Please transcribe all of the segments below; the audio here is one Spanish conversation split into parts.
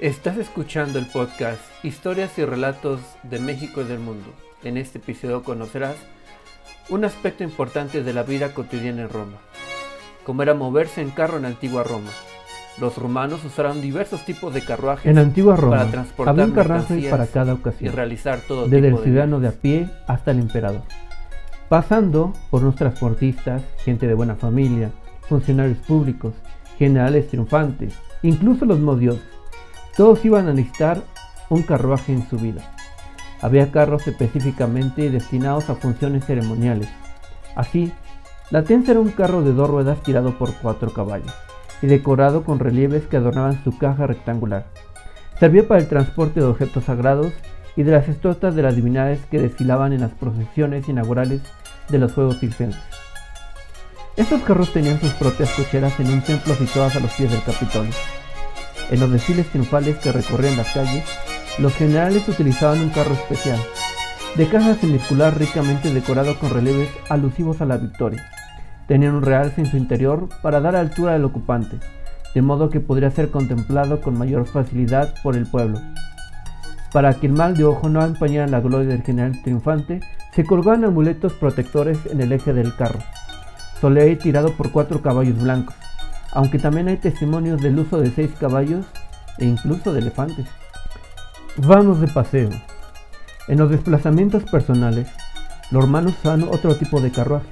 Estás escuchando el podcast Historias y Relatos de México y del Mundo. En este episodio conocerás un aspecto importante de la vida cotidiana en Roma, como era moverse en carro en antigua Roma. Los romanos usaron diversos tipos de carruajes En antigua Roma para transportar había un carruaje para cada y ocasión, realizar todo desde tipo el ciudadano de a pie hasta el emperador, pasando por unos transportistas, gente de buena familia, funcionarios públicos, generales triunfantes, incluso los modios. Todos iban a necesitar un carruaje en su vida. Había carros específicamente destinados a funciones ceremoniales. Así, la tensa era un carro de dos ruedas tirado por cuatro caballos y decorado con relieves que adornaban su caja rectangular. Servía para el transporte de objetos sagrados y de las estatuas de las divinidades que desfilaban en las procesiones inaugurales de los Juegos Circenses. Estos carros tenían sus propias cocheras en un templo situadas a los pies del Capitolio. En los desfiles triunfales que recorrían las calles, los generales utilizaban un carro especial, de caja semicircular ricamente decorado con relieves alusivos a la victoria. Tenían un realce en su interior para dar altura al ocupante, de modo que podría ser contemplado con mayor facilidad por el pueblo. Para que el mal de ojo no empañara la gloria del general triunfante, se colgaban amuletos protectores en el eje del carro. Solía ir tirado por cuatro caballos blancos, aunque también hay testimonios del uso de seis caballos e incluso de elefantes. Vamos de paseo. En los desplazamientos personales, los romanos usaban otro tipo de carruaje.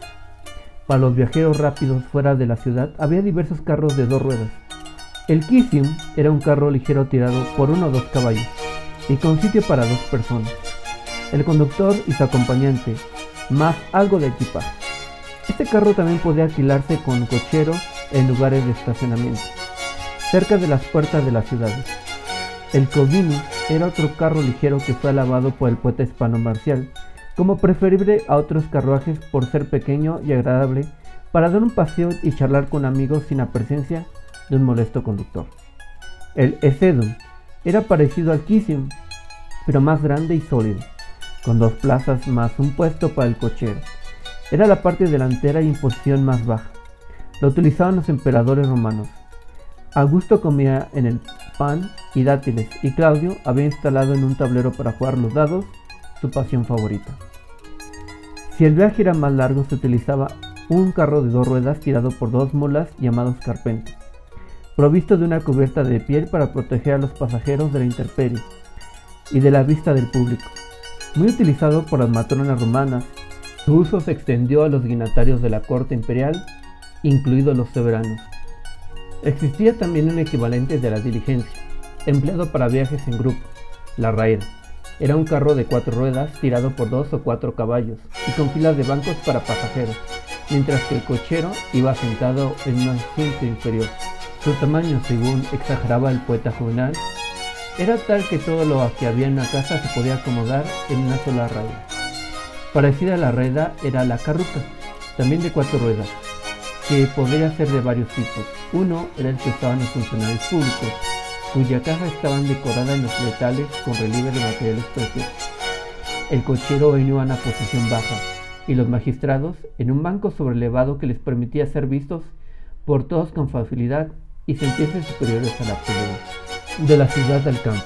Para los viajeros rápidos fuera de la ciudad había diversos carros de dos ruedas. El quisium era un carro ligero tirado por uno o dos caballos y con sitio para dos personas. El conductor y su acompañante, más algo de equipaje. Este carro también podía alquilarse con cochero en lugares de estacionamiento, cerca de las puertas de las ciudades. El Covinus era otro carro ligero que fue alabado por el poeta hispano Marcial como preferible a otros carruajes por ser pequeño y agradable para dar un paseo y charlar con amigos sin la presencia de un molesto conductor. El Ecedum era parecido al Quisium, pero más grande y sólido, con dos plazas más un puesto para el cochero. Era la parte delantera y en posición más baja. Lo utilizaban los emperadores romanos. Augusto comía en el pan y dátiles y Claudio había instalado en un tablero para jugar los dados su pasión favorita. Si el viaje era más largo se utilizaba un carro de dos ruedas tirado por dos mulas llamados carpentos, provisto de una cubierta de piel para proteger a los pasajeros de la intemperie y de la vista del público. Muy utilizado por las matronas romanas, su uso se extendió a los dignatarios de la corte imperial, incluidos los soberanos. Existía también un equivalente de la diligencia, empleado para viajes en grupo, la raída. Era un carro de cuatro ruedas tirado por dos o cuatro caballos y con filas de bancos para pasajeros, mientras que el cochero iba sentado en un asiento inferior. Su tamaño, según exageraba el poeta juvenal, era tal que todo lo que había en la casa se podía acomodar en una sola rueda. Parecida a la rueda era la carruca, también de cuatro ruedas, que podría ser de varios tipos. Uno era el que usaban los funcionarios públicos, cuya caja estaban decorada en los letales con relieve de materiales preciosos. El cochero venía en una posición baja y los magistrados en un banco sobrelevado que les permitía ser vistos por todos con facilidad y sentirse superiores a la pelea de la ciudad al campo.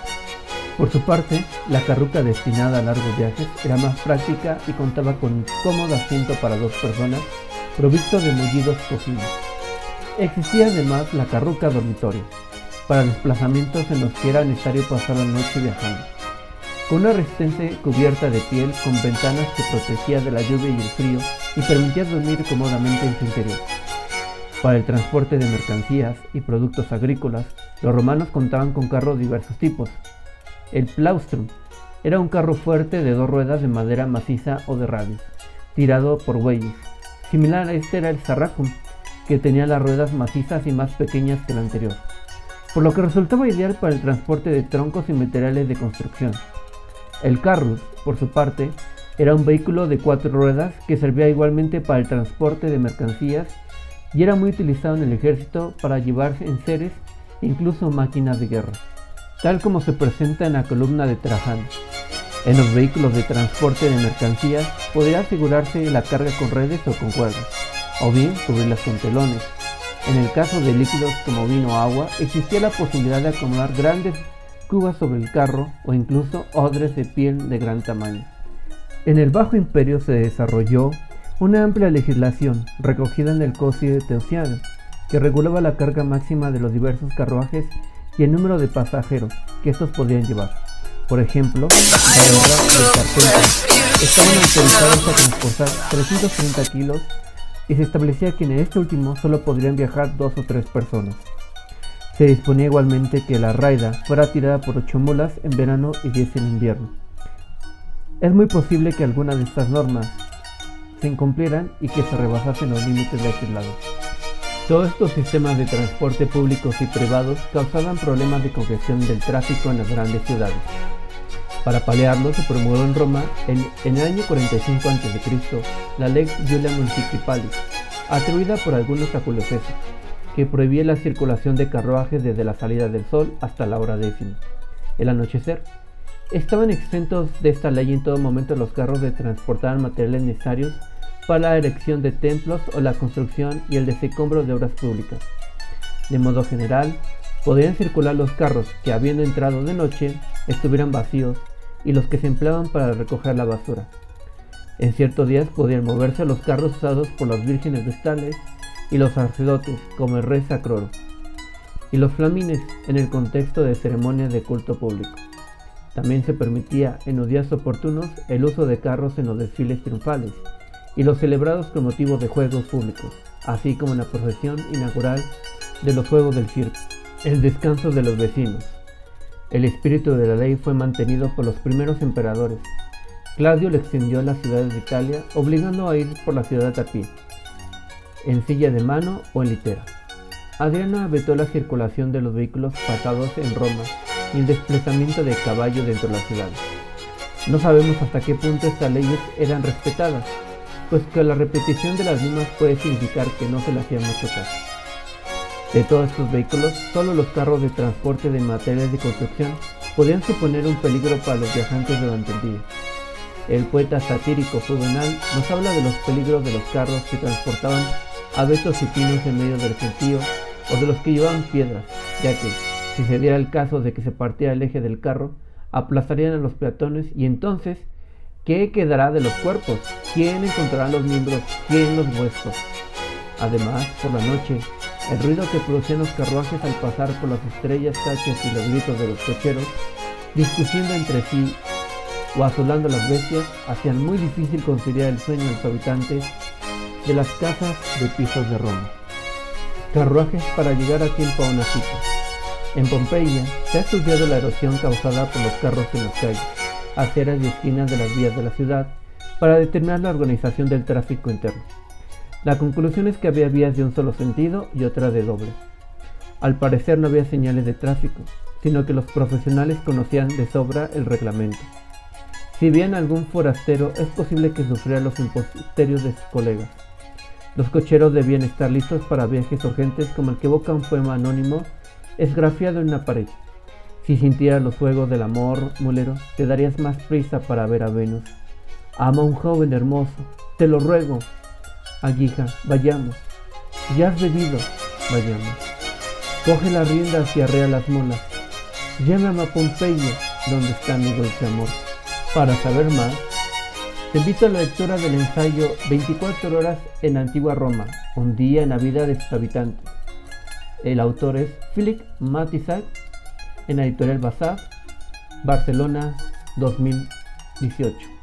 Por su parte, la carruca destinada a largos viajes era más práctica y contaba con un cómodo asiento para dos personas, provisto de mullidos cojines. Existía además la carruca dormitorio, para desplazamientos en los que era necesario pasar la noche viajando, con una resistente cubierta de piel con ventanas que protegía de la lluvia y el frío y permitía dormir cómodamente en su interior. Para el transporte de mercancías y productos agrícolas, los romanos contaban con carros de diversos tipos. El plaustrum era un carro fuerte de dos ruedas de madera maciza o de radios, tirado por bueyes. Similar a este era el sarracum, que tenía las ruedas macizas y más pequeñas que el anterior, por lo que resultaba ideal para el transporte de troncos y materiales de construcción. El carrus, por su parte, era un vehículo de cuatro ruedas que servía igualmente para el transporte de mercancías y era muy utilizado en el ejército para llevar enseres e incluso máquinas de guerra, tal como se presenta en la columna de Trajano. En los vehículos de transporte de mercancías podría asegurarse la carga con redes o con cuerdas, o bien cubrirlas con telones. En el caso de líquidos como vino o agua, existía la posibilidad de acomodar grandes cubas sobre el carro o incluso odres de piel de gran tamaño. En el Bajo Imperio se desarrolló una amplia legislación recogida en el Códice Teociano que regulaba la carga máxima de los diversos carruajes y el número de pasajeros que estos podían llevar. Por ejemplo, los estaban autorizados a transportar 330 kilos y se establecía que en este último solo podrían viajar dos o tres personas. Se disponía igualmente que la raida fuera tirada por ocho mulas en verano y 10 en invierno. Es muy posible que algunas de estas normas se incumplieran y que se rebasasen los límites legislados. Todos estos sistemas de transporte públicos y privados causaban problemas de congestión del tráfico en las grandes ciudades. Para paliarlo se promulgó en Roma en, en el año 45 a.C. la Lex Julia Municipalis, atribuida por algunos a Julio César, que prohibía la circulación de carruajes desde la salida del sol hasta la hora décima, el anochecer. Estaban exentos de esta ley en todo momento los carros de transportar materiales necesarios para la erección de templos o la construcción y el desecombro de obras públicas. De modo general, podían circular los carros que habiendo entrado de noche estuvieran vacíos y los que se empleaban para recoger la basura. En ciertos días podían moverse los carros usados por las vírgenes vestales y los sacerdotes, como el rey Sacroro, y los flamines en el contexto de ceremonias de culto público. También se permitía en los días oportunos el uso de carros en los desfiles triunfales y los celebrados con motivo de juegos públicos, así como en la procesión inaugural de los Juegos del Circo. El descanso de los vecinos. El espíritu de la ley fue mantenido por los primeros emperadores. Claudio lo extendió a las ciudades de Italia, obligando a ir por la ciudad a pie, en silla de mano o en litera. Adriana vetó la circulación de los vehículos pasados en Roma y el desplazamiento de caballo dentro de la ciudad. No sabemos hasta qué punto estas leyes eran respetadas, pues que la repetición de las mismas puede significar que no se le hacía mucho caso. De todos estos vehículos, solo los carros de transporte de materiales de construcción podían suponer un peligro para los viajantes durante el día. El poeta satírico Juvenal nos habla de los peligros de los carros que transportaban abetos y pinos en medio del gentío o de los que llevaban piedras, ya que, si se diera el caso de que se partiera el eje del carro, aplazarían a los peatones y entonces ¿Qué quedará de los cuerpos? ¿Quién encontrará los miembros? ¿Quién los huesos? Además, por la noche, el ruido que producían los carruajes al pasar por las estrellas cachas y los gritos de los cocheros, discutiendo entre sí o azulando las bestias, hacían muy difícil conciliar el sueño de los habitantes de las casas de pisos de Roma. Carruajes para llegar a tiempo a una cita. En Pompeya se ha estudiado la erosión causada por los carros en las calles aceras y esquinas de las vías de la ciudad para determinar la organización del tráfico interno. La conclusión es que había vías de un solo sentido y otras de doble. Al parecer no había señales de tráfico, sino que los profesionales conocían de sobra el reglamento. Si bien algún forastero es posible que sufriera los imposterios de sus colegas. Los cocheros debían estar listos para viajes urgentes como el que evoca un poema anónimo esgrafiado en una pared. Si sintieras los fuegos del amor, mulero, te darías más prisa para ver a Venus. Ama a un joven hermoso, te lo ruego. Aguija, vayamos. Ya has bebido, vayamos. Coge las riendas y arrea las mulas. Llévame a Pompeya, donde está mi dulce amor. Para saber más, te invito a la lectura del ensayo 24 horas en Antigua Roma, un día en la vida de sus habitantes. El autor es Philip Matisak en la editorial Bazar, Barcelona 2018.